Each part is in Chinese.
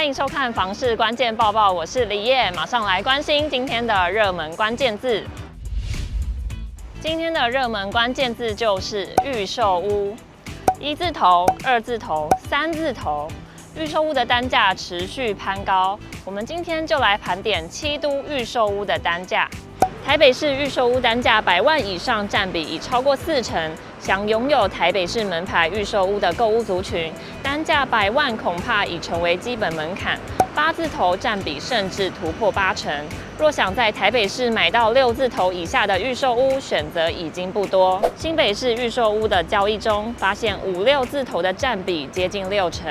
欢迎收看房市关键报报，我是李叶，马上来关心今天的热门关键字。今天的热门关键字就是预售屋，一字头、二字头、三字头，预售屋的单价持续攀高。我们今天就来盘点七都预售屋的单价。台北市预售屋单价百万以上占比已超过四成，想拥有台北市门牌预售屋的购屋族群，单价百万恐怕已成为基本门槛。八字头占比甚至突破八成。若想在台北市买到六字头以下的预售屋，选择已经不多。新北市预售屋的交易中，发现五六字头的占比接近六成，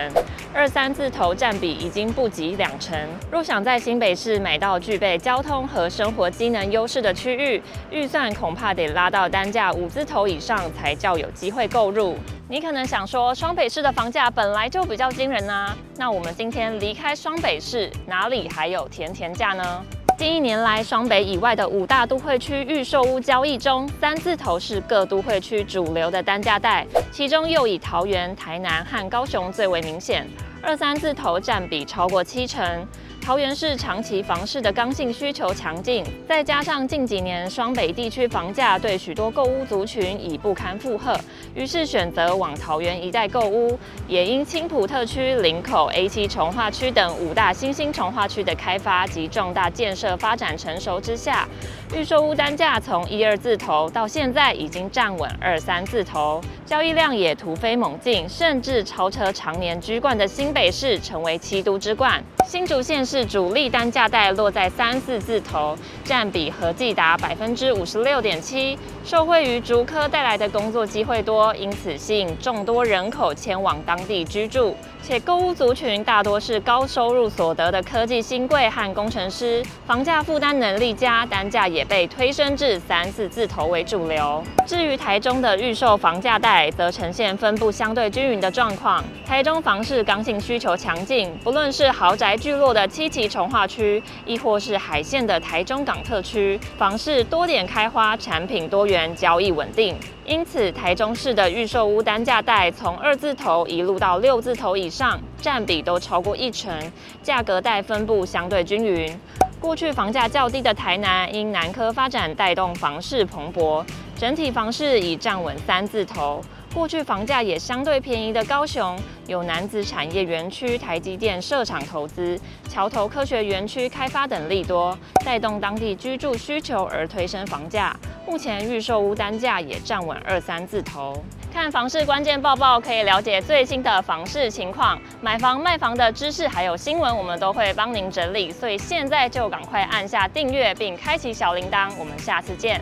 二三字头占比已经不及两成。若想在新北市买到具备交通和生活机能优势的区域，预算恐怕得拉到单价五字头以上才较有机会购入。你可能想说，双北市的房价本来就比较惊人啊，那我们今天离开双北市，哪里还有甜甜价呢？近一年来，双北以外的五大都会区预售屋交易中，三字头是各都会区主流的单价带，其中又以桃园、台南和高雄最为明显，二三字头占比超过七成。桃园市长期房市的刚性需求强劲，再加上近几年双北地区房价对许多购屋族群已不堪负荷，于是选择往桃园一带购屋。也因青埔特区、林口 A7 重划区等五大新兴重划区的开发及重大建设发展成熟之下，预售屋单价从一二字头到现在已经站稳二三字头，交易量也突飞猛进，甚至超车常年居冠的新北市，成为七都之冠。新竹县市主力单价带落在三四字头，占比合计达百分之五十六点七。受惠于竹科带来的工作机会多，因此吸引众多人口前往当地居住。且购屋族群大多是高收入所得的科技新贵和工程师，房价负担能力佳，单价也被推升至三四字头为主流。至于台中的预售房价带，则呈现分布相对均匀的状况。台中房市刚性需求强劲，不论是豪宅聚落的七期重化区，亦或是海线的台中港特区，房市多点开花，产品多元，交易稳定。因此，台中市的预售屋单价带从二字头一路到六字头以上，占比都超过一成，价格带分布相对均匀。过去房价较低的台南，因南科发展带动房市蓬勃，整体房市已站稳三字头。过去房价也相对便宜的高雄，有男子产业园区、台积电设厂投资、桥头科学园区开发等利多，带动当地居住需求而推升房价。目前预售屋单价也站稳二三字头。看房市关键报报，可以了解最新的房市情况，买房卖房的知识还有新闻，我们都会帮您整理。所以现在就赶快按下订阅并开启小铃铛，我们下次见。